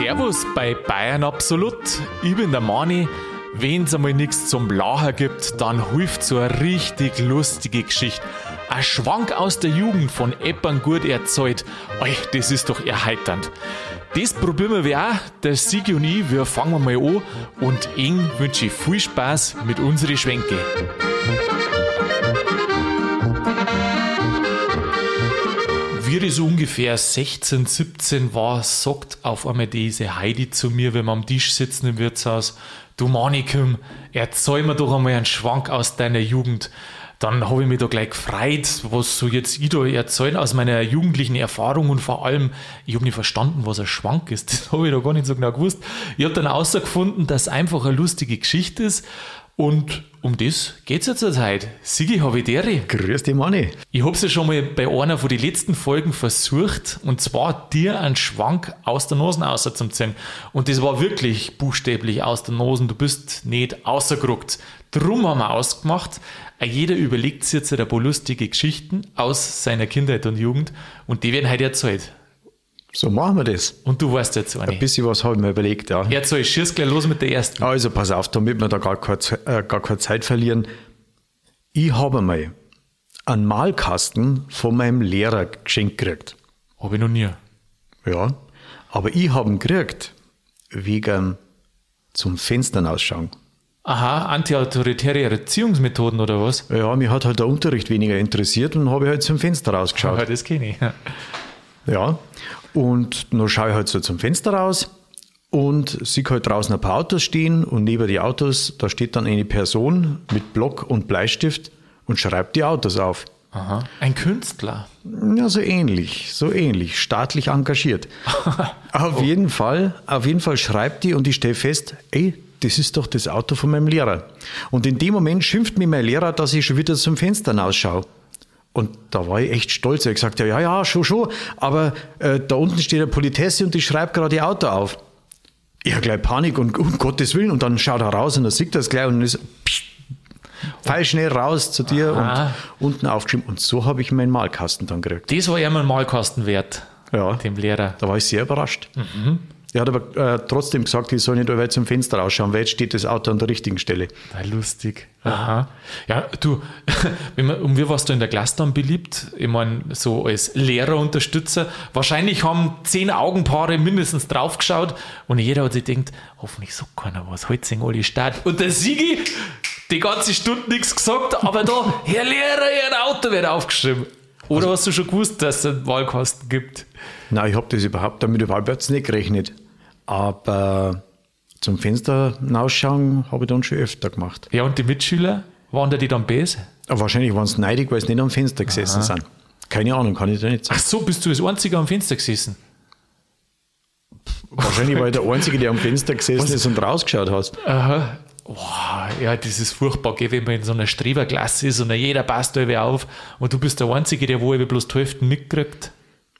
Servus bei Bayern Absolut. Ich bin der Mani. Wenn es einmal nichts zum Lachen gibt, dann hilft so eine richtig lustige Geschichte. Ein Schwank aus der Jugend von Eppern gut erzählt. Ey, das ist doch erheiternd. Das probieren wir auch. Der Sigi und ich, wir fangen mal an. Und Ihnen wünsche ich viel Spaß mit unseren Schwänke. Ich so ungefähr 16, 17 war, sagt auf einmal diese Heidi zu mir, wenn wir am Tisch sitzen im Wirtshaus, du Manikum, erzähl mir doch einmal einen Schwank aus deiner Jugend. Dann habe ich mich da gleich gefreut, was so jetzt ich da erzählen aus meiner jugendlichen Erfahrung und vor allem, ich habe nicht verstanden, was ein Schwank ist. Das habe ich da gar nicht so genau gewusst. Ich habe dann herausgefunden, dass es einfach eine lustige Geschichte ist und um das geht es ja zurzeit. Sigi Havidere. Grüß dich, Manni. Ich habe es ja schon mal bei einer von den letzten Folgen versucht, und zwar dir einen Schwank aus der Nase rauszuziehen. Und das war wirklich buchstäblich aus der Nase. Du bist nicht rausgerückt. Drum haben wir ausgemacht, jeder überlegt sich jetzt ein paar lustige Geschichten aus seiner Kindheit und Jugend und die werden heute erzählt. So machen wir das. Und du weißt jetzt. Ein bisschen was habe ich mir überlegt, ja. Jetzt soll ich schieß gleich los mit der ersten. Also pass auf, damit wir da gar keine, äh, gar keine Zeit verlieren. Ich habe mal einen Malkasten von meinem Lehrer geschenkt gekriegt. Habe ich noch nie. Ja, aber ich habe ihn gekriegt wegen zum Fenstern ausschauen. Aha, antiautoritäre Erziehungsmethoden oder was? Ja, mir hat halt der Unterricht weniger interessiert und habe halt zum Fenster rausgeschaut. Ja, das kenne ich. Ja, und dann schaue ich halt so zum Fenster raus und sehe halt draußen ein paar Autos stehen und neben die Autos, da steht dann eine Person mit Block und Bleistift und schreibt die Autos auf. Aha. Ein Künstler. Ja, so ähnlich, so ähnlich, staatlich engagiert. auf oh. jeden Fall, auf jeden Fall schreibt die und ich stelle fest, ey, das ist doch das Auto von meinem Lehrer. Und in dem Moment schimpft mir mein Lehrer, dass ich schon wieder zum Fenster ausschaue. Und da war ich echt stolz. Er hat gesagt, ja, ja, schon, schon, aber äh, da unten steht eine Politesse und die schreibt gerade ihr Auto auf. Ich habe gleich Panik und um Gottes Willen. Und dann schaut er raus und er sieht das gleich und ist psch, fall schnell raus zu dir Aha. und unten aufgeschrieben. Und so habe ich meinen Malkasten dann gekriegt. Das war ja mein Malkasten wert. Ja. Dem Lehrer. Da war ich sehr überrascht. Mhm. Er hat aber äh, trotzdem gesagt, ich soll nicht weit zum Fenster rausschauen, weil jetzt steht das Auto an der richtigen Stelle. Na, lustig. Aha. Ja, du, wenn man, und wie warst du in der Klasse dann beliebt? Ich meine, so als Lehrerunterstützer. Wahrscheinlich haben zehn Augenpaare mindestens draufgeschaut und jeder hat sich gedacht, hoffentlich sagt keiner was, heute sind alle Start. Und der Sigi, die ganze Stunde nichts gesagt, aber da, Herr Lehrer, Ihr Auto wird aufgeschrieben. Oder also, hast du schon gewusst, dass es einen Wahlkasten gibt? Nein, ich habe das überhaupt damit überhaupt nicht gerechnet. Aber zum Fenster hinausschauen habe ich dann schon öfter gemacht. Ja, und die Mitschüler, waren die dann böse? wahrscheinlich waren sie neidig, weil sie nicht am Fenster gesessen Aha. sind. Keine Ahnung, kann ich da nicht sagen. Ach so, bist du das Einzige am Fenster gesessen? Wahrscheinlich war ich der Einzige, der am Fenster gesessen Was? ist und rausgeschaut hast. Aha. Boah, ja, das ist furchtbar, gell, wenn man in so einer Streberklasse ist und jeder passt da auf und du bist der Einzige, der wo bloß die Hälfte mitkriegt.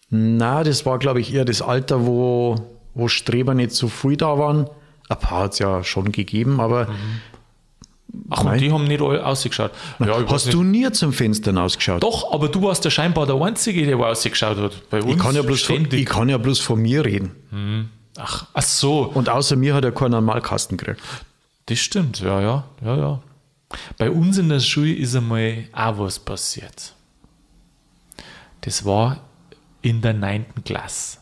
Na, das war, glaube ich, eher das Alter, wo, wo Streber nicht so viel da waren. Ein paar hat es ja schon gegeben, aber. Mhm. Ach, und die haben nicht alle ausgeschaut. Ja, Hast du nie zum Fenster ausgeschaut? Doch, aber du warst ja scheinbar der Einzige, der ausgeschaut hat. Bei uns ich, kann ja bloß von, ich kann ja bloß von mir reden. Mhm. Ach, ach so. Und außer mir hat er keinen Normalkasten gekriegt. Das stimmt, ja, ja, ja, ja. Bei uns in der Schule ist einmal auch was passiert. Das war in der 9. Klasse.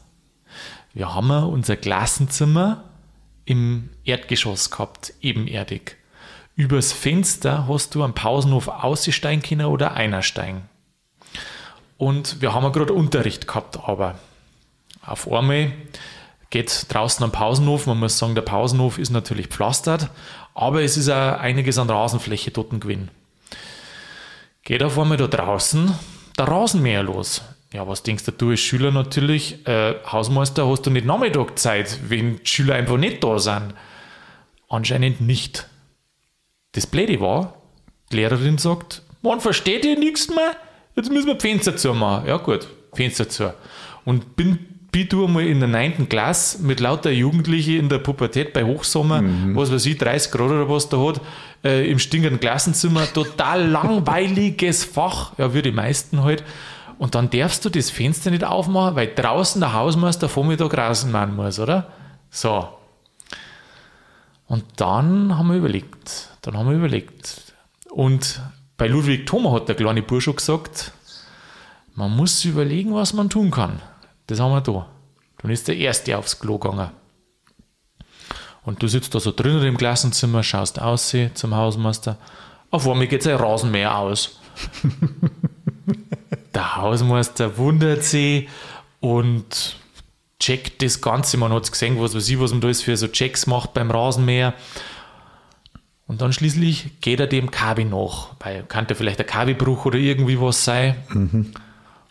Wir haben unser Klassenzimmer im Erdgeschoss gehabt, ebenerdig. Übers Fenster hast du am Pausenhof aussteigen oder einsteigen. Und wir haben gerade Unterricht gehabt, aber auf einmal geht draußen am Pausenhof. Man muss sagen, der Pausenhof ist natürlich pflastert, aber es ist auch einiges an Rasenfläche dort gewesen. Geht auf einmal da draußen der Rasenmäher los. Ja, was denkst du, du als Schüler natürlich, äh, Hausmeister, hast du nicht Nachmittag Zeit, wenn die Schüler einfach nicht da sind? Anscheinend nicht. Das Blöde war, die Lehrerin sagt, man versteht ihr nichts mehr, jetzt müssen wir Fenster zu machen. Ja gut, Fenster zu. Und bin, bin du mal in der 9. Klasse mit lauter Jugendlichen in der Pubertät bei Hochsommer, mhm. was weiß ich, 30 Grad oder was da hat, äh, im stinkenden Klassenzimmer, total langweiliges Fach, ja, wie die meisten halt. Und dann darfst du das Fenster nicht aufmachen, weil draußen der Hausmeister Vormittag Rasen machen muss, oder? So. Und dann haben wir überlegt. Dann haben wir überlegt. Und bei Ludwig Thoma hat der kleine Bursche gesagt, man muss überlegen, was man tun kann. Das haben wir da. Dann ist der Erste aufs Klo gegangen. Und du sitzt da so drinnen im Klassenzimmer, schaust aus zum Hausmeister. Auf einmal geht sein Rasenmäher aus. der Hausmeister wundert sich und checkt das Ganze. Man hat gesehen, was weiß ich, was man da ist für so Checks macht beim Rasenmäher. Und dann schließlich geht er dem Kabel nach, weil könnte vielleicht ein Kabelbruch oder irgendwie was sein. Mhm.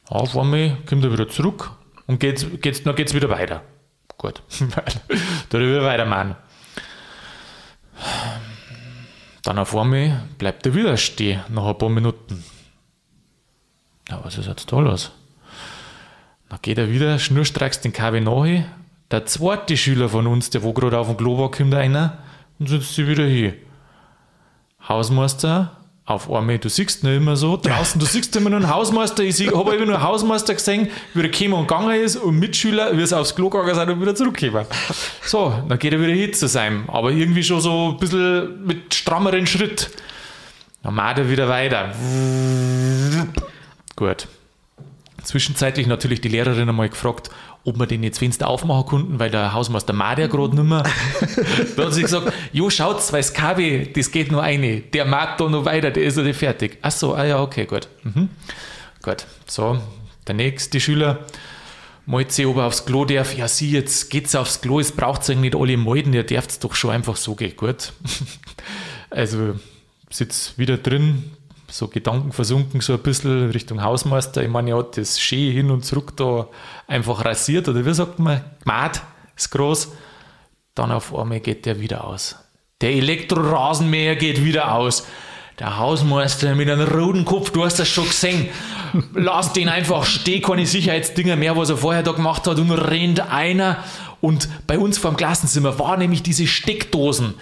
Auf einmal kommt er wieder zurück und geht, geht's, dann geht es wieder weiter. Gut, da wieder weitermachen. Dann auf einmal bleibt er wieder stehen, nach ein paar Minuten. Na, was ist jetzt da los? Dann geht er wieder schnurstracks den Kabel nach. Der zweite Schüler von uns, der wo gerade auf dem Klo war, kommt einer und setzt sich wieder hier. Hausmeister, auf einmal, du siehst nicht immer so draußen, du siehst immer nur einen Hausmeister. Ich habe immer nur einen Hausmeister gesehen, wie er gekommen und gegangen ist und Mitschüler, wie es aufs Klo gegangen sind und wieder zurückgekommen. So, dann geht er wieder hin zu sein, aber irgendwie schon so ein bisschen mit strammeren Schritt. Dann macht er wieder weiter. Gut. Zwischenzeitlich natürlich die Lehrerin einmal gefragt, ob wir den jetzt Fenster aufmachen konnten, weil der Hausmeister mag ja gerade nicht mehr. da hat sie gesagt, jo, schaut's, weil das KW, das geht nur eine. Der mag da noch weiter, der ist ja nicht fertig. Ach so, ah ja, okay, gut. Mhm. Gut, so, der nächste Schüler malt sich, ob er aufs Klo darf. Ja, sie, jetzt geht's aufs Klo, es braucht es eigentlich nicht alle melden, ihr dürft doch schon einfach so gehen. Gut. also, sitzt wieder drin, so Gedanken versunken, so ein bisschen Richtung Hausmeister. Ich meine, er hat das schön hin und zurück da einfach rasiert oder wie sagt man, gemacht, ist groß. Dann auf einmal geht der wieder aus. Der Elektrorasenmäher geht wieder aus. Der Hausmeister mit einem roten Kopf, du hast das schon gesehen. Lass den einfach stehen, keine Sicherheitsdinger mehr, was er vorher da gemacht hat und rennt einer. Und bei uns vor dem Klassenzimmer war nämlich diese Steckdosen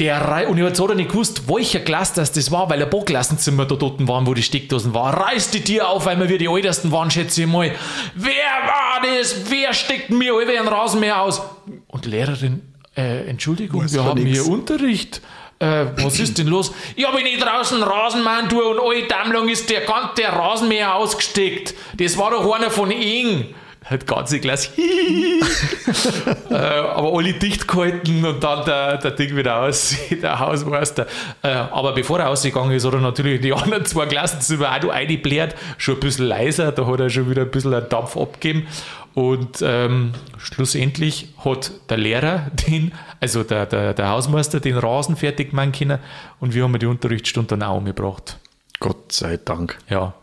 der Rei und ich habe so nicht gewusst, welcher Glas das, das war, weil ein paar Klassenzimmer da dort waren, wo die Steckdosen waren. Reiß die Tür auf, weil wir die ältesten waren, schätze ich mal. Wer war das? Wer steckt mir über einen Rasenmäher aus? Und die Lehrerin, äh, Entschuldigung, was wir haben nix. hier Unterricht. Äh, was ist denn los? Ich habe nicht draußen Rasenmann tue und alle Dammlung ist der ganze Rasenmäher ausgesteckt. Das war doch einer von Ihnen halt ganze Glas, äh, aber alle dicht gehalten und dann der, der Ding wieder aus, der Hausmeister. Äh, aber bevor er ausgegangen ist, hat er natürlich die anderen zwei Klassenzimmer auch noch eingebläht, schon ein bisschen leiser, da hat er schon wieder ein bisschen einen Dampf abgegeben. Und ähm, schlussendlich hat der Lehrer den, also der, der, der Hausmeister, den Rasen fertig machen können und wir haben die Unterrichtsstunde dann auch umgebracht. Gott sei Dank. Ja,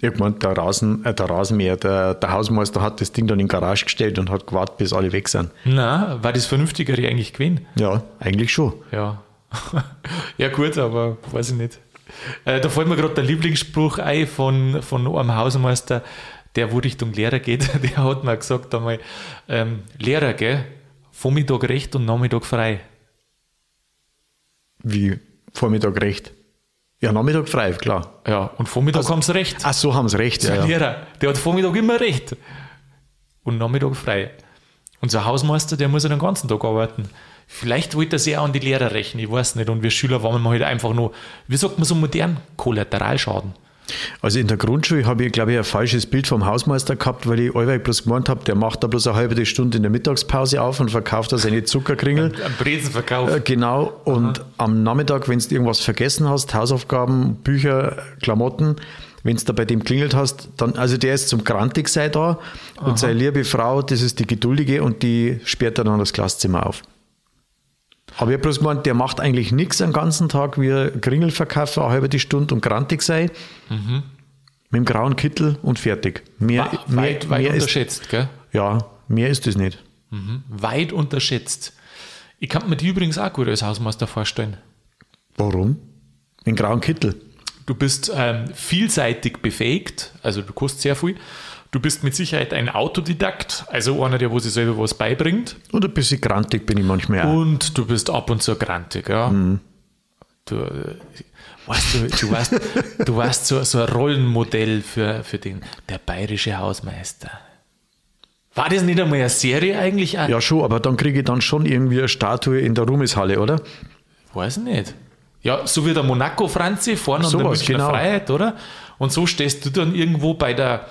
ich meine, der, Rasen, äh, der Rasenmäher, der, der Hausmeister hat das Ding dann in die Garage gestellt und hat gewartet, bis alle weg sind. Na, war das Vernünftigere eigentlich gewesen? Ja, eigentlich schon. Ja. ja, gut, aber weiß ich nicht. Äh, da fällt mir gerade der Lieblingsspruch ein von, von einem Hausmeister, der wo Richtung Lehrer geht. Der hat mir gesagt einmal, ähm, Lehrer, gell, Vormittag recht und Nachmittag frei. Wie Vormittag recht? Ja, Nachmittag frei, klar. Ja, und Vormittag also, haben sie recht. Ach so, haben sie recht, ja. Lehrer, der hat Vormittag immer recht. Und Nachmittag frei. Unser Hausmeister, der muss ja den ganzen Tag arbeiten. Vielleicht wollte er sehr an die Lehrer rechnen, ich weiß nicht. Und wir Schüler waren halt einfach nur, wie sagt man so modern, Kollateralschaden. Also in der Grundschule habe ich, glaube ich, ein falsches Bild vom Hausmeister gehabt, weil ich allweil bloß gemeint habe, der macht da bloß eine halbe Stunde in der Mittagspause auf und verkauft da seine Zuckerkringel. Ein Brezenverkauf. Äh, genau. Und Aha. am Nachmittag, wenn du irgendwas vergessen hast, Hausaufgaben, Bücher, Klamotten, wenn du da bei dem klingelt hast, dann, also der ist zum Grantig sei da und Aha. seine liebe Frau, das ist die Geduldige und die sperrt dann das Klasszimmer auf. Aber ich habe bloß gemeint, der macht eigentlich nichts den ganzen Tag, wie ein Kringelverkäufer, eine halbe Stunde und grantig sei. Mhm. Mit dem grauen Kittel und fertig. Mehr, Wa mehr, weit, weit mehr unterschätzt, ist, gell? Ja, mehr ist es nicht. Mhm. Weit unterschätzt. Ich kann mir die übrigens auch gut als Hausmeister vorstellen. Warum? Mit dem grauen Kittel. Du bist ähm, vielseitig befähigt, also du kostest sehr viel. Du bist mit Sicherheit ein Autodidakt, also einer, der wo sich selber was beibringt. Und ein bisschen grantig bin ich manchmal auch. Und du bist ab und zu grantig, ja. Mhm. Du, äh, weißt du, du warst, du warst so, so ein Rollenmodell für, für den, der bayerische Hausmeister. War das nicht einmal eine Serie eigentlich? auch? Ja, schon, aber dann kriege ich dann schon irgendwie eine Statue in der Ruhmeshalle, oder? Weiß nicht. Ja, so wie der Monaco-Franzi vorne an der Münchner genau. Freiheit, oder? Und so stehst du dann irgendwo bei der,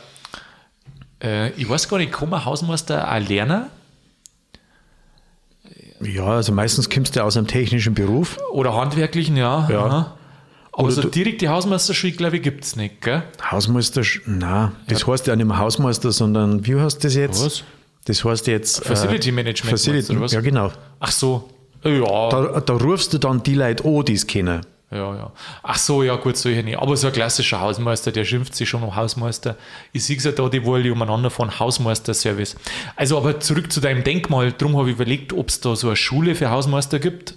äh, ich weiß gar nicht, kann man Hausmeister auch lernen? Ja, also meistens kommst du aus einem technischen Beruf. Oder handwerklichen, ja. Ja. aha. Aber Oder so du- direkt die Hausmeisterschule, glaube ich, gibt es nicht, gell? Hausmeister, na, das heißt ja nicht mehr Hausmeister, sondern wie heißt das jetzt? Was? Das heißt jetzt. Facility Management Facility, oder was? ja, genau. Ach so. Ja, Da, da rufst du dann die Leute an, die es kennen. Ja, ja. Ach so, ja, gut, solche nicht. Aber so ein klassischer Hausmeister, der schimpft sich schon um Hausmeister. Ich sehe ja da, die wollen umeinander von Hausmeister-Service. Also, aber zurück zu deinem Denkmal. Darum habe ich überlegt, ob es da so eine Schule für Hausmeister gibt.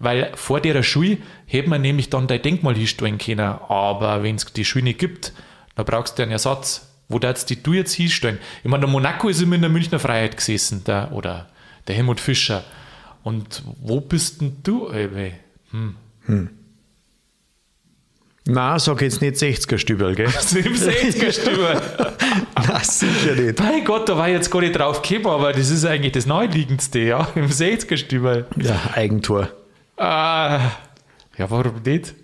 Weil vor der Schule hätte man nämlich dann dein Denkmal hinstellen können. Aber wenn es die Schule nicht gibt, dann brauchst du einen Ersatz. Wo darfst die du jetzt hinstellen? Ich meine, der Monaco ist immer in der Münchner Freiheit gesessen, der, oder der Helmut Fischer. Und wo bist denn du? Ey, Na, sag jetzt nicht 60er Stübel, gell? Im 60er-Stüber. Na, sicher nicht. Mein Gott, da war ich jetzt gar nicht drauf gekommen, aber das ist eigentlich das Naheliegendste, ja, im 60er-Stüber. Ja, Eigentor. Ah, ja, warum nicht?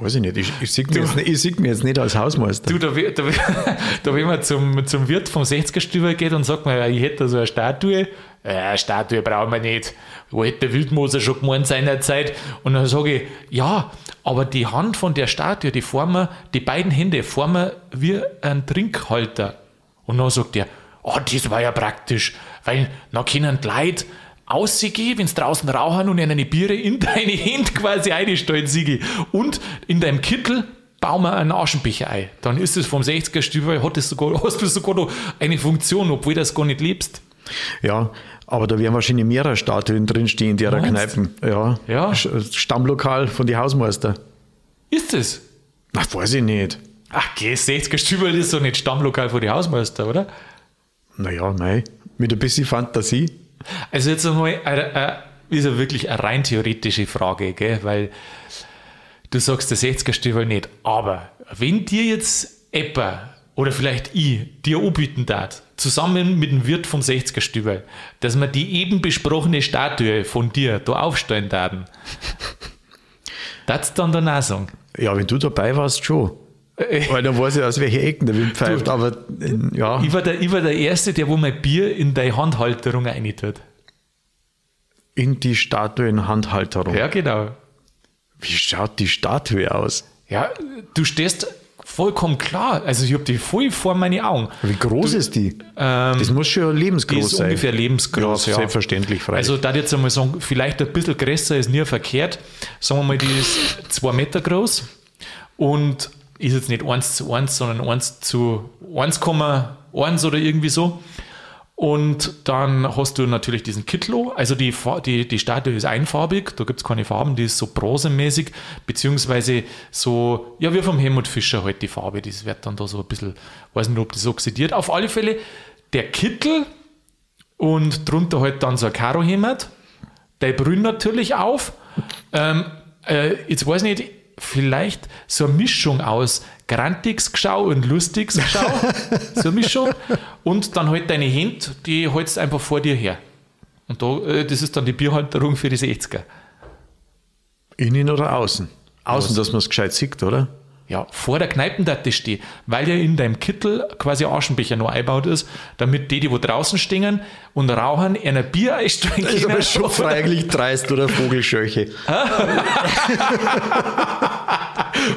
Weiß ich nicht. Ich, ich sehe mich, jetzt nicht- ich sehe mich jetzt nicht als Hausmeister. Du, da, da, da wenn man zum, zum Wirt vom 60er-Stüber geht und sagt man, ich hätte da so eine Statue, eine Statue brauchen wir nicht. Wo hätte der Wildmoser schon gemeint seinerzeit? Und dann sage ich, ja, aber die Hand von der Statue, die formen, die beiden Hände formen wie ein Trinkhalter. Und dann sagt er, oh, das war ja praktisch, weil dann können die Leute ausgehen, wenn sie draußen rauchen und eine Biere in deine Hände quasi einstellen, Sigi. Und in deinem Kittel bauen wir einen Aschenbecher ein. Dann ist es vom 60er Stüber, hat das sogar, hast du sogar noch eine Funktion, obwohl du das gar nicht lebst. Ja, aber da werden wahrscheinlich mehrere Statuen drinstehen in der? Kneipen. Ja. Ja. Sch- Stammlokal von den Hausmeister. Ist es? Ach, weiß ich nicht. Ach, geh, 60er Stüber ist so nicht Stammlokal für die Hausmeister, oder? Naja, nein. Mit ein bisschen Fantasie. Also jetzt einmal, äh, äh, ist ja wirklich eine rein theoretische Frage, gell? weil du sagst der 60er Stiefel nicht, aber wenn dir jetzt Epper oder vielleicht ich dir anbieten darf, zusammen mit dem Wirt vom 60er Stiefel, dass wir die eben besprochene Statue von dir da aufstellen darf, das dann danach sagen. Ja, wenn du dabei warst, schon. Weil dann weiß ich, aus welchen Ecken der Wind pfeift. Du- aber ja, Ich war, der, ich war der Erste, der wo mein Bier in deine Handhalterung reintut. in die Statuenhandhalterung. Ja, genau. Wie schaut die Statue aus? Ja, du stehst vollkommen klar. Also ich habe die voll vor meine Augen. Wie groß ist die? das muss schon Ähm, Die lebensgroß ist sein. ungefähr lebensgroß. Ja, Ja, selbstverständlich, freilich. Also da jetzt einmal sagen, vielleicht ein bisschen größer ist nie verkehrt. Sagen wir mal, die ist zwei Meter groß und ist jetzt nicht 1 zu 1, sondern 1 zu 1,1 oder irgendwie so. Und dann hast du natürlich diesen Kitlo, also die, die, die Statue ist einfarbig, da gibt es keine Farben, die ist so bronzemäßig, beziehungsweise so, ja, wie vom Helmut Fischer halt die Farbe, das wird dann da so ein bisschen, weiß nicht, ob das oxidiert. Auf alle Fälle, der Kittel und drunter halt dann so ein Karohemd, der brünnt natürlich auf. Ähm, äh, jetzt weiß ich nicht, vielleicht so eine Mischung aus Grantigsgeschau und Lustigsgeschau. so eine Mischung. Und dann halt deine Hände, die hältst einfach vor dir her. Und da, äh, das ist dann die Bierhalterung für die 60er. Innen oder außen? Außen, Was? dass man es gescheit sieht, oder? Ja, vor der Kneipendatte stehe, weil ja in deinem Kittel quasi ein Aschenbecher noch eingebaut ist, damit die, die wo draußen stehen und rauchen, ein Bier einstellen Das ist aber schon freilich dreist oder Vogelscheuche.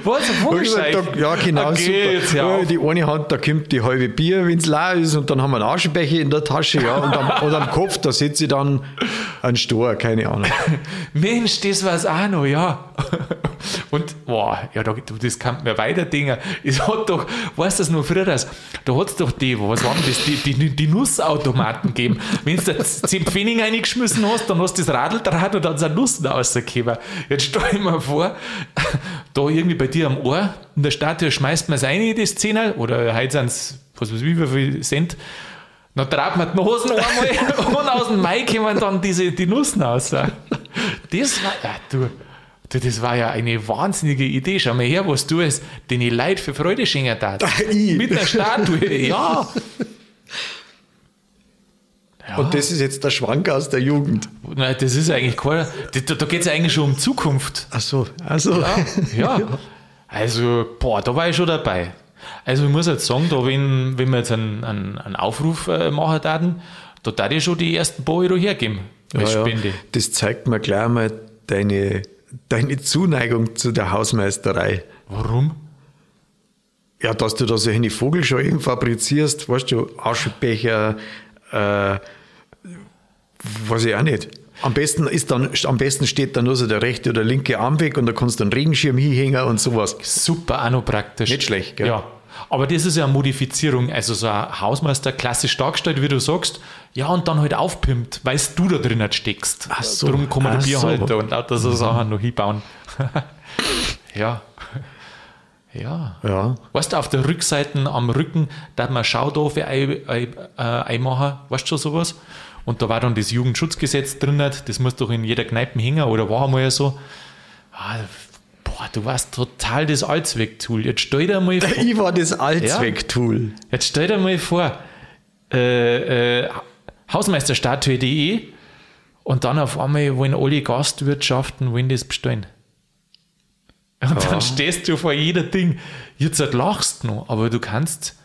Was, Vogelscheich? Ja, genau. Okay, super. auf. Die eine Hand, da kommt die halbe Bier, wenn es leer ist, und dann haben wir einen Aschenbecher in der Tasche, ja, und am, und am Kopf, da sitze ich dann ein Stor, keine Ahnung. Mensch, das war's auch noch, ja. Und, boah, ja, da, das kann mir weiter Dinger. Es hat doch, weißt du das noch früher, da hat es doch die, was waren das, die, die, die Nussautomaten gegeben. Wenn du da 10 Pfennig reingeschmissen hast, dann hast du das Radl dran und dann sind Nussen rausgekommen. Jetzt stell ich mir vor, da irgendwie bei dir am Ohr, in der Statue schmeißt man es rein in das Zehner, oder heute sind es, was weiß ich, wie viel Cent, dann traut man die Nosen einmal und aus dem Mai kommen dann diese, die Nussen raus. Das war, ja, du, du, das war ja eine wahnsinnige Idee. Schau mal her, was du es den Leid für Freude schenken darf. Ich? Mit der Statue, ja. Und das ist jetzt der Schwank aus der Jugend. Nein, das ist eigentlich kein. Da, da geht es eigentlich schon um Zukunft. Ach so, also. Ja, ja. Also, boah, da war ich schon dabei. Also, ich muss jetzt sagen, da, wenn, wenn wir jetzt einen, einen, einen Aufruf äh, machen würden, da darf ich schon die ersten paar Euro hergeben als Ja, ja. Das zeigt mir gleich mal deine, deine Zuneigung zu der Hausmeisterei. Warum? Ja, dass du da so eine Vogelscheuchen fabrizierst, weißt du, Aschenbecher, äh, weiß ich auch nicht. Am besten, ist dann, am besten steht dann nur so der rechte oder linke Arm weg und da kannst du einen Regenschirm hinhängen und sowas. Super, auch noch praktisch. Nicht schlecht, gell? Ja. Aber das ist ja eine Modifizierung, also so ein Hausmeister klassisch dargestellt, wie du sagst, ja, und dann halt aufpimpt, weil du da drin steckst. Ach so, Darum kann man Bierhalter so. und lauter so Sachen noch hinbauen. ja. Ja. Ja. Weißt du, auf der Rückseite am Rücken, da man Schaudofe ein, ein, äh, einmachen, weißt du schon sowas? Und da war dann das Jugendschutzgesetz drin, das muss doch in jeder Kneipe hängen, oder war einmal so. Ah, boah, du warst total das Allzwecktool. Jetzt stell dir mal vor, Ich war das Allzwecktool. jetzt stell dir mal vor äh, äh, Hausmeisterstatue.de und dann auf einmal wollen alle Gastwirtschaften wollen das bestellen. Und dann stehst du vor jeder Ding. Jetzt lachst du noch, aber du kannst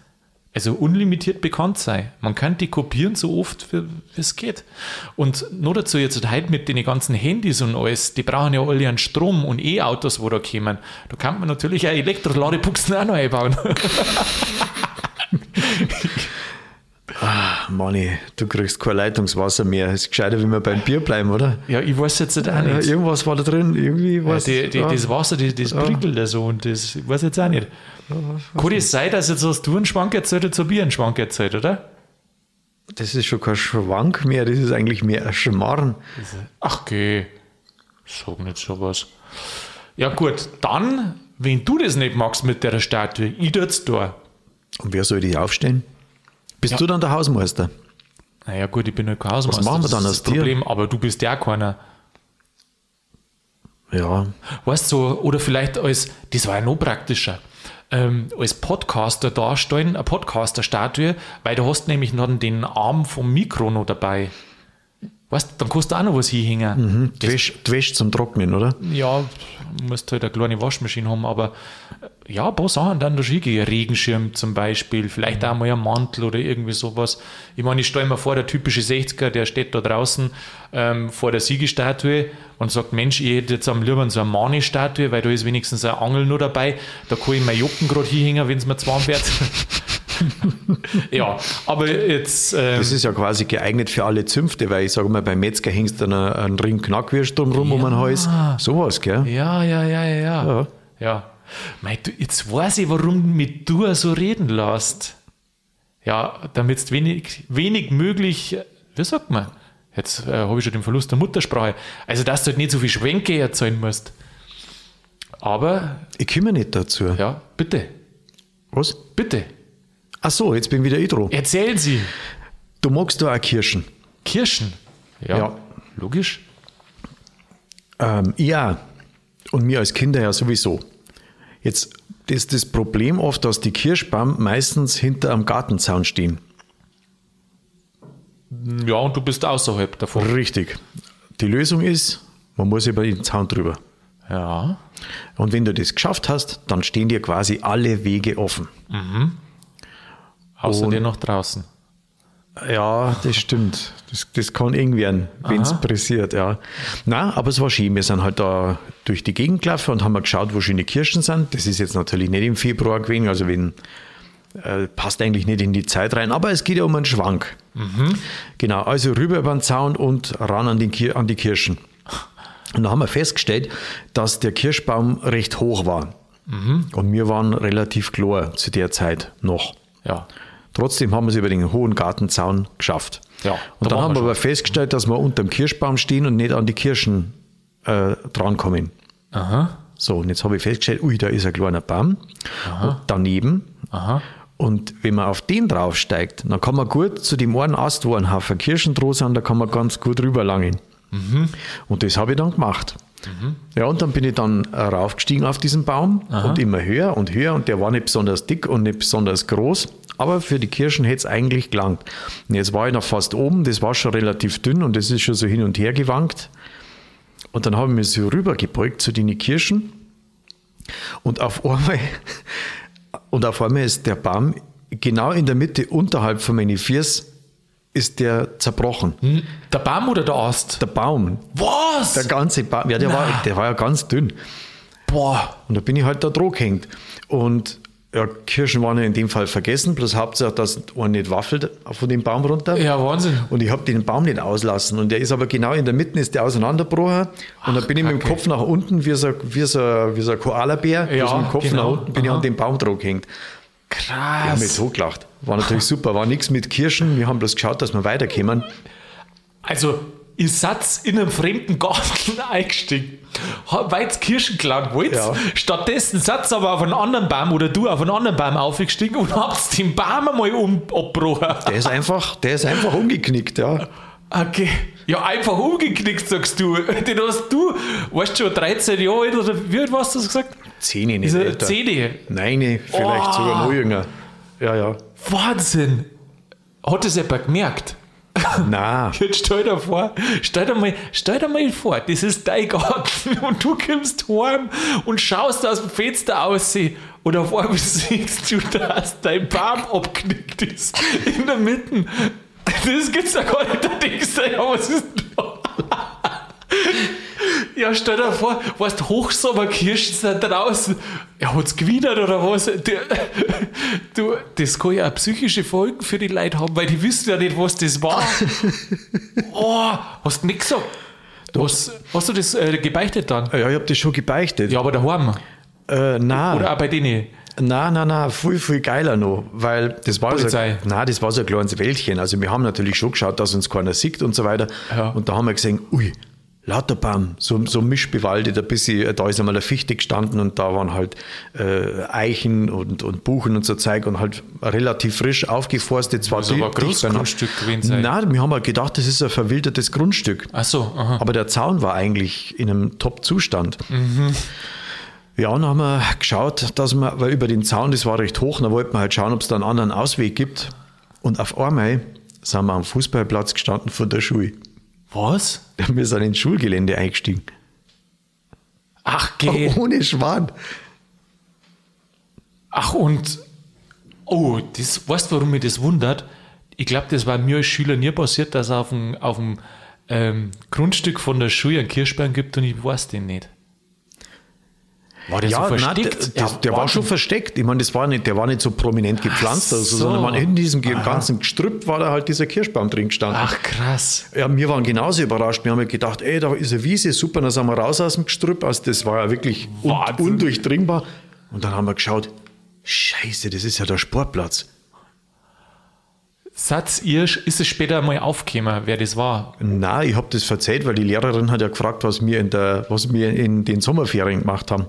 also unlimitiert bekannt sein. Man kann die kopieren so oft, wie es geht. Und nur dazu jetzt halt heute mit den ganzen Handys und alles, die brauchen ja alle einen Strom und E-Autos, wo da kommen. Da kann man natürlich auch Elektroladebuchsen auch noch einbauen. Manni, du kriegst kein Leitungswasser mehr. Ist gescheiter, wenn wir beim Bier bleiben, oder? Ja, ich weiß jetzt auch Ja, nicht. irgendwas war da drin, irgendwie Ja, was. die, die, ja. Das Wasser, die, das prickelt da so und das ich weiß jetzt auch nicht. Kann das sein, dass jetzt hast du einen Schwank erzählt oder Bier einen Schwank erzählt, oder? das ist schon kein Schwank mehr, das ist eigentlich mehr ein Schmarrn. Ach, geh. Sag nicht sowas. Ja, gut, dann, wenn du das nicht magst mit der Statue, ich tut's da. Und wer soll die aufstellen? Bist Ja. du dann der Hausmeister? Naja, gut, ich bin halt kein Hausmeister. machen wir das dann ist aus das? Problem, aber du bist ja keiner. Ja, Weißt du, so, oder vielleicht als, das war ja noch praktischer, ähm, als Podcaster darstellen, eine Podcaster-Statue, weil du hast nämlich noch den Arm vom Mikro noch dabei. Weißt du, dann kannst du auch noch was hinhängen. die Wäsche, die Wäsche zum Trocknen, oder? Ja, musst halt eine kleine Waschmaschine haben, aber äh, ja, ein paar Sachen dann da schicken. Regenschirm zum Beispiel, vielleicht auch mal ein Mantel oder irgendwie sowas. Ich meine, ich stelle mir vor, der typische 60er, der steht da draußen ähm, vor der Siegestatue und sagt, Mensch, ich hätte jetzt am liebsten so eine Mani-Statue, weil da ist wenigstens ein Angel nur dabei. Da kann ich mein Jocken gerade hinhängen, wenn es mir zu warm wird. ja, aber jetzt... Ähm, Das ist ja quasi geeignet für alle Zünfte, weil ich sage mal, beim Metzger hängst du dann einen, einen Ring Knackwürst drumrum um den Hals. Sowas, gell? Ja, ja, ja, ja, ja. Ja. ja. Mei, du, jetzt weiß ich, warum du mit du so reden lässt. Ja, damit es wenig, wenig möglich, wie sagt man? Jetzt äh, habe ich schon den Verlust der Muttersprache. Also, dass du halt nicht so viel Schwenke erzählen musst. Aber, Ich komme nicht dazu. ja, bitte, Was? bitte, Ach so, jetzt bin wieder ich dran. erzählen Sie. Du magst da auch Kirschen. Kirschen. Ja, Ja. logisch. Ähm, ja, und mir als Kinder ja sowieso. Jetzt ist das Problem oft, dass die Kirschbaum meistens hinter am Gartenzaun stehen. Ja, und du bist außerhalb davon. Richtig. Die Lösung ist, man muss über den Zaun drüber. Ja. Und wenn du das geschafft hast, dann stehen dir quasi alle Wege offen. Außer dir noch draußen. Ja, das stimmt. Das, das kann irgendwie werden, wenn es pressiert, ja. Na, aber es war schön. Wir sind halt da durch die Gegend gelaufen und haben mal geschaut, wo schöne Kirschen sind. Das ist jetzt natürlich nicht im Februar gewesen, also wenn, äh, passt eigentlich nicht in die Zeit rein, aber es geht ja um einen Schwank. Genau, also rüber über den Zaun und ran an, den Kir an die Kirschen. Und da haben wir festgestellt, dass der Kirschbaum recht hoch war. Und wir waren relativ klar zu der Zeit noch. Ja. Trotzdem haben wir es über den hohen Gartenzaun geschafft. Ja, und da dann haben wir aber festgestellt, dass wir unter dem Kirschbaum stehen und nicht an die Kirschen äh, drankommen. Aha. So, und jetzt habe ich festgestellt, ui, da ist ein kleiner Baum. Und daneben. Aha. Und wenn man auf den draufsteigt, dann kann man gut zu dem einen Ast, wo ein Haufen Kirschen dran sind, da kann man ganz gut rüberlangen. Und das habe ich dann gemacht. Ja, und dann bin ich dann äh, raufgestiegen auf diesen Baum und immer höher und höher und der war nicht besonders dick und nicht besonders groß, Aber für die Kirschen hätte es eigentlich gelangt. Und jetzt war ich noch fast oben, das war schon relativ dünn und das ist schon so hin und her gewankt. Und dann habe ich mich so rübergebeugt zu den Kirschen und auf einmal, und auf einmal ist der Baum genau in der Mitte unterhalb von meinen Füßen ist der zerbrochen. Hm? Der Baum oder der Ast? Der Baum. Was? Der ganze Baum. Ja, der, war, der war ja ganz dünn. Boah. Und da bin ich halt da dran gehängt. Und ja, Kirschen waren ja in dem Fall vergessen, bloß Hauptsache, dass einer nicht waffelt von dem Baum runter. Ja, Wahnsinn. Und ich habe den Baum nicht auslassen. Und der ist aber genau in der Mitte, ist der auseinandergebrochen. Und da bin ich mit dem. Kopf nach unten, wie so, wie so, wie so ein Koalabär. Ja, mit dem Kopf genau. nach unten bin ich Aha. an dem Baum dran gehängt. Ich habe mich Krass. so gelacht. War natürlich super. War nichts mit Kirschen. Wir haben bloß geschaut, dass wir weiterkommen. Also, ihr seid in einem fremden Garten eingestiegen, weil Kirschen klauen wollt. Ja. Stattdessen ihr aber auf einen anderen Baum oder du auf einen anderen Baum aufgestiegen und habt den Baum einmal um, abgebrochen. Der ist einfach, der ist einfach umgeknickt, ja. Okay. Ja, einfach umgeknickt, sagst du. Den hast du, weißt du, schon 13 Jahre alt oder wie alt warst du das gesagt? Zehn nicht er älter. 10? Nein, vielleicht Oh. sogar noch jünger. Ja, ja. Wahnsinn. Hat das jemand gemerkt? Na, Jetzt stell dir vor, stell dir mal, stell dir mal vor, das ist dein Garten und du kommst heim und schaust aus dem Fenster aus und auf einmal siehst du, dass dein Baum abknickt ist in der Mitte. Das gibt's ja gar nicht. Da denkst du, ja, was ist denn da? Ja, stell dir vor, weißt Hochsommerkirschen sind draußen. Ja, hat's gewidert oder was? Du, du, das kann ja auch psychische Folgen für die Leute haben, weil die wissen ja nicht, was das war. Oh, hast du nicht gesagt? Was, hast du das äh, gebeichtet dann? ja, ich habe das schon gebeichtet. Ja, aber daheim. Äh, na, Oder auch bei denen. na, na, na, viel, viel geiler noch, weil das war so, Polizei. na, das war so ein kleines Wäldchen. Also wir haben natürlich schon geschaut, dass uns keiner sieht und so weiter. Ja. Und da haben wir gesehen, ui, lauter Baum, so, so mischbewaldet, ein bisschen, da ist einmal eine Fichte gestanden und da waren halt äh, Eichen und, und Buchen und so Zeug und halt relativ frisch aufgeforstet. Zwar Muss aber. Großgrundstück gewesen sein. Nein, wir haben halt gedacht, das ist ein verwildertes Grundstück. Ach so, aha. Aber der Zaun war eigentlich in einem Top-Zustand. Ja, und dann haben wir geschaut, dass wir, weil über den Zaun, das war recht hoch, da wollten wir halt schauen, ob es da einen anderen Ausweg gibt. Und auf einmal sind wir am Fußballplatz gestanden von der Schule. Was? Wir sind ins Schulgelände eingestiegen. Ach, geh. Ohne Schwan. Ach, und. Oh, das, weißt du, warum mich das wundert? Ich glaube, das war mir als Schüler nie passiert, dass es auf dem, auf dem ähm, Grundstück von der Schule einen Kirschbaum gibt und ich weiß den nicht. War der so nein, versteckt? der, der, der war Wahnsinn. schon versteckt. Ich meine, das war nicht, der war nicht so prominent gepflanzt, also, so. sondern man, in diesem ganzen Gestrüpp war da halt dieser Kirschbaum drin gestanden. Ach, krass. Ja, wir waren genauso überrascht. Wir haben ja gedacht, ey, da ist eine Wiese, super, dann sind wir raus aus dem Gestrüpp. Also das war ja wirklich un undurchdringbar. Und dann haben wir geschaut, scheiße, das ist ja der Sportplatz. Satz ihr, ist es später mal aufgekommen, wer das war? Na, ich habe das verzeiht, weil die Lehrerin hat ja gefragt, was wir in, der, was wir in den Sommerferien gemacht haben.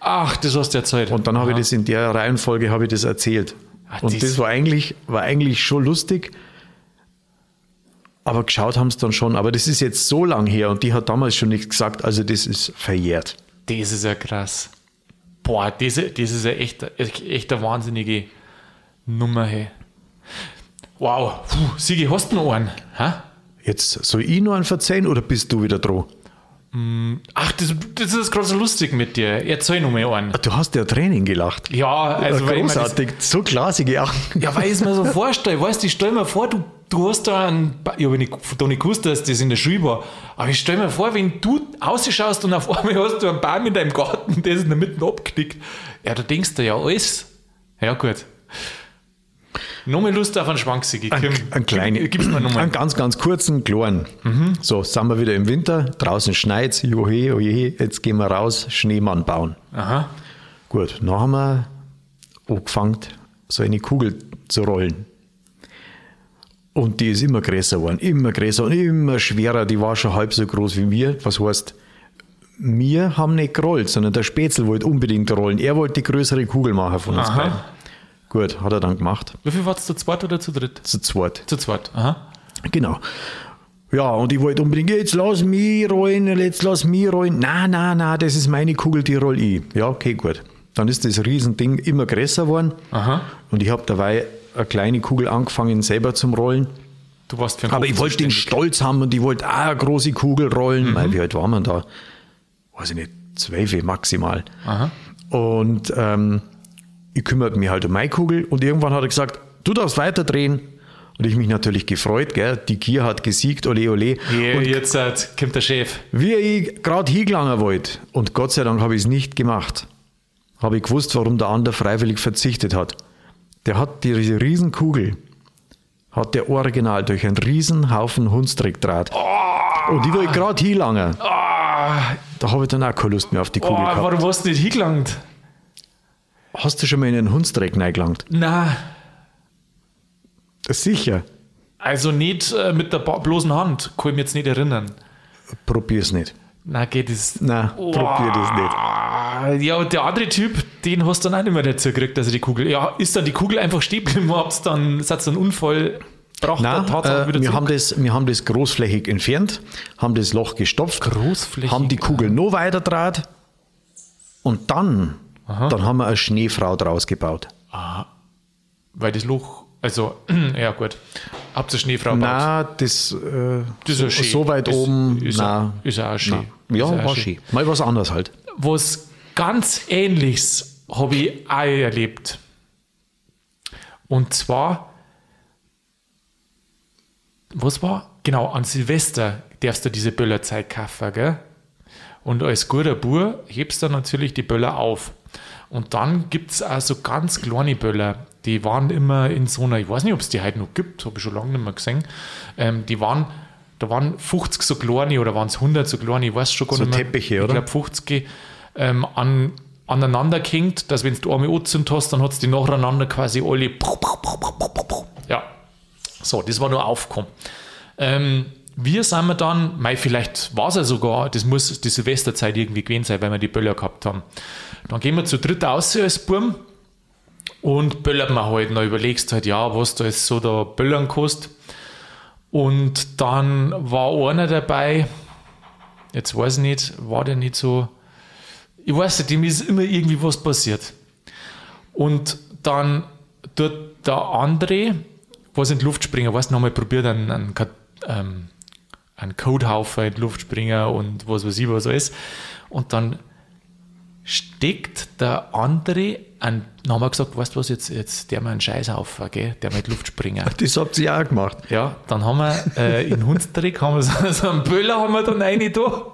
Ach, das hast du erzählt. Und dann habe ich das in der Reihenfolge habe ich das erzählt. Ah, und das- das war eigentlich, war eigentlich schon lustig. Aber geschaut haben es dann schon. Aber das ist jetzt so lang her und die hat damals schon nichts gesagt. Also das ist verjährt. Das ist ja krass. Boah, das, das ist ja echt, echt eine wahnsinnige Nummer, hey. Wow, Puh, Sigi, hast du noch einen? Hä? Jetzt soll ich nur einen verzeihen oder bist du wieder dran? Ach, das, das ist gerade so lustig mit dir. Erzähl noch mal einen. Du hast ja Tränen gelacht. Ja, also ich mir das, Großartig, so glasige Augen. ja, weil ich es mir so vorstelle, weißt du, ich stell mir vor, du, du hast da einen, ich habe nicht, da nicht gewusst, dass das in der Schule war, aber ich stell mir vor, wenn du ausschaust und auf einmal hast du einen Baum in deinem Garten, der ist in der Mitte abgeknickt, ja, da denkst du ja alles. Ja, gut. Nochmal Lust auf einen Schwank, Sigi. Ein, ein kleiner, gib- Gib's mir nochmal. einen ganz, ganz kurzen, kleinen. So, sind wir wieder im Winter, draußen schneit johe, oje, jetzt gehen wir raus, Schneemann bauen. Aha. Gut, dann haben wir angefangen, so eine Kugel zu rollen. Und die ist immer größer geworden, immer größer und immer schwerer. Die war schon halb so groß wie wir. Was heißt, wir haben nicht gerollt, sondern der Spätzl wollte unbedingt rollen. Er wollte die größere Kugel machen von uns Aha. beiden. Gut, hat er dann gemacht. Wie viel war es zu zweit oder zu dritt? Zu zweit. Zu zweit. Aha. Genau. Ja, und ich wollte unbedingt, jetzt lass mich rollen, jetzt lass mich rollen. Na, na, na, das ist meine Kugel, die roll ich. Ja, okay, gut. Dann ist das Riesending immer größer geworden. Aha. Und ich habe dabei eine kleine Kugel angefangen, selber zum Rollen. Du warst für den Aber ich wollte den. Stolz haben und ich wollte auch eine große Kugel rollen. Mhm. Weil, wie alt war man da? Weiß ich nicht, zwölf maximal. Aha. Und ähm, ich kümmerte mich halt um meine Kugel und irgendwann hat er gesagt, du darfst weiterdrehen. Und ich mich natürlich gefreut, gell? die Gier hat gesiegt, ole ole. Hier, Und jetzt äh, kommt der Chef. wie ich gerade hingelangen wollte, und Gott sei Dank habe ich es nicht gemacht, habe ich gewusst, warum der andere freiwillig verzichtet hat. Der hat diese Riesenkugel, hat der original durch einen riesen Haufen Hundstrickdraht. Und ich wollte gerade hinlangen. Da habe ich dann auch keine Lust mehr auf die Oh, Kugel gehabt. warum hast du nicht hingelangt? Hast du schon mal in einen Hundstreck reingelangt? Na, Sicher. also nicht äh, mit der bloßen Hand. Kann ich mich jetzt nicht erinnern. Probier's nicht. Na, geht es. Nein, probier das nicht. Ja, und der andere Typ, den hast du dann auch nicht mehr dazu gekriegt, dass er die Kugel. Ja, ist dann die Kugel einfach stehen geblieben, habt's dann, seid einen Unfall gebracht, Nein, äh, wir, zurück? haben das, wir haben das großflächig entfernt, haben das Loch gestopft, Großflächig, haben die Kugel noch weiter draht und dann, dann haben wir eine Schneefrau draus gebaut. Weil das Loch, also, ja gut. Habt ihr Schneefrau gebaut? Na, das, äh, Das ist so, so weit Ist- oben, ist auch- ist auch schön. na. Ja, war schön. Mal was anderes halt. Was ganz ähnliches habe ich auch erlebt. Und zwar, was war? Genau, an Silvester darfst du diese Böllerzeit kaufen, gell? Und als guter Bur hebst du natürlich die Böller auf. Und dann gibt es auch so ganz kleine Böller. Die waren immer in so einer, ich weiß nicht, ob es die heute noch gibt, habe ich schon lange nicht mehr gesehen. Ähm, die waren, da waren 50 so kleine oder waren es 100 so kleine, ich weiß schon gar So nicht mehr. Teppiche, ich oder? glaube 50 ähm, an, aneinander gehängt, dass wenn du einmal angezündet hast, dann hat es die nacheinander quasi alle. Ja, so, das war nur aufgekommen. Ähm, wir sind wir dann, mei, vielleicht war es ja sogar, das muss die Silvesterzeit irgendwie gewesen sein, weil wir die Böller gehabt haben. Dann gehen wir zu dritt aus als Burm und böllern wir halt. Dann überlegst halt, ja, was da jetzt so da böllern kostet. Und dann war einer dabei, jetzt weiß ich nicht, war der nicht so, ich weiß nicht, dem ist immer irgendwie was passiert. Und dann tut der andere, was in die Luft springen, du, nochmal probiert, einen, einen, ähm, einen Codehaufen in die Luft springen und was weiß ich, was alles. Und dann steckt der andere an, dann haben wir gesagt, weißt du was, jetzt, jetzt der mal einen Scheißhaufen, gell, der mal in die Luft springen. Das habt ihr auch gemacht. Ja, dann haben wir äh, in Hundstrick haben wir so, so einen Böller haben wir dann rein da.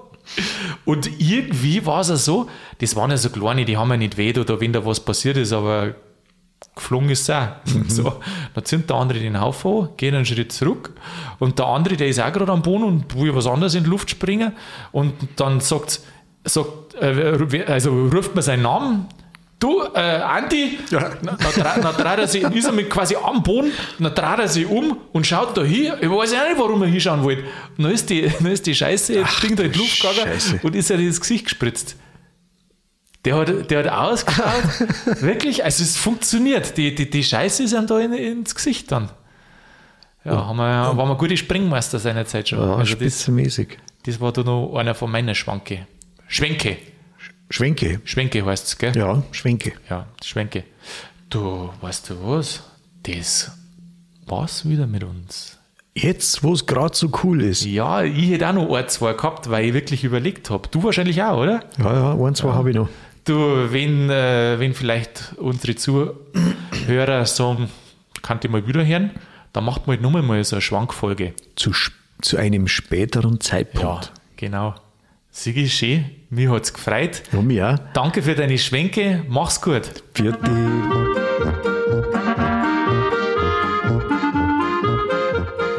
Und irgendwie war es ja so, das waren ja so kleine, die haben ja nicht weh oder wenn da was passiert ist, aber geflogen ist es auch. So, dann zündet der andere den Haufen an, geht einen Schritt zurück und der andere, der ist auch gerade am Boden und will was anderes in die Luft springen und dann sagt, sagt äh, also ruft man seinen Namen, du, äh, Andi, Ja. dann, dreht er sich, ist er mit quasi am Boden, dann dreht er sich um und schaut da hin. Ich weiß ja nicht, warum er hinschauen wollte. Und dann ist die, dann ist die Scheiße, das Ding da in die Luft gegangen und ist er ins Gesicht gespritzt. Der hat, der hat ausgeschaut, wirklich, also es funktioniert. Die, die, die Scheiße ist ihm da in, ins Gesicht dann. Ja, haben wir, waren wir gute Springmeister seinerzeit schon. Ja, also das, spitzenmäßig. das war da noch einer von meinen Schwanke. Schwenke. Schwenke. Schwenke heißt es, gell? Ja, Schwenke. Ja, Schwenke. Du, weißt du was? Das war's wieder mit uns. Jetzt, wo es gerade so cool ist. Ja, ich hätte auch noch ein, zwei gehabt, weil ich wirklich überlegt habe. Du wahrscheinlich auch, oder? Ja, ja, ein, zwei habe ich noch. Du, wenn, äh, wenn vielleicht unsere Zuhörer sagen, kann ich mal wieder hören, dann macht man halt nochmal mal so eine Schwankfolge. Zu, zu einem späteren Ja, Zeitpunkt. genau. Sigi, schön. Mir hat's gefreut. Ja, mir. Danke für deine Schwenke. Mach's gut. Vierte.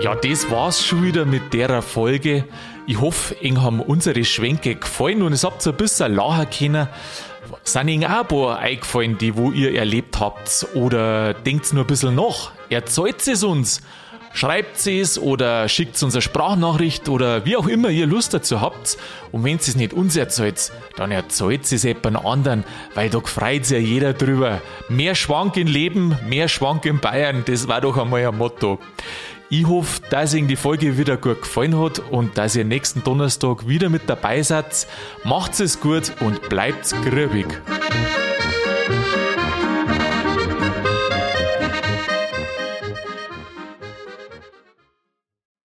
Ja, das war's schon wieder mit der Folge. Ich hoffe, Ihnen haben unsere Schwenke gefallen und es habt ihr ein bisschen lachen können. Sind Ihnen auch ein paar eingefallen, die wo ihr erlebt habt? Oder denkt nur ein bisschen nach? Erzählt es uns. Schreibt es oder schickt uns eine Sprachnachricht oder wie auch immer ihr Lust dazu habt. Und wenn es nicht uns erzählt, dann erzählt es jemand anderen, weil da freut sich ja jeder drüber. Mehr Schwank im Leben, mehr Schwank in Bayern, das war doch einmal ein Motto. Ich hoffe, dass Ihnen die Folge wieder gut gefallen hat und dass ihr nächsten Donnerstag wieder mit dabei seid. Macht's es gut und bleibt's grübig.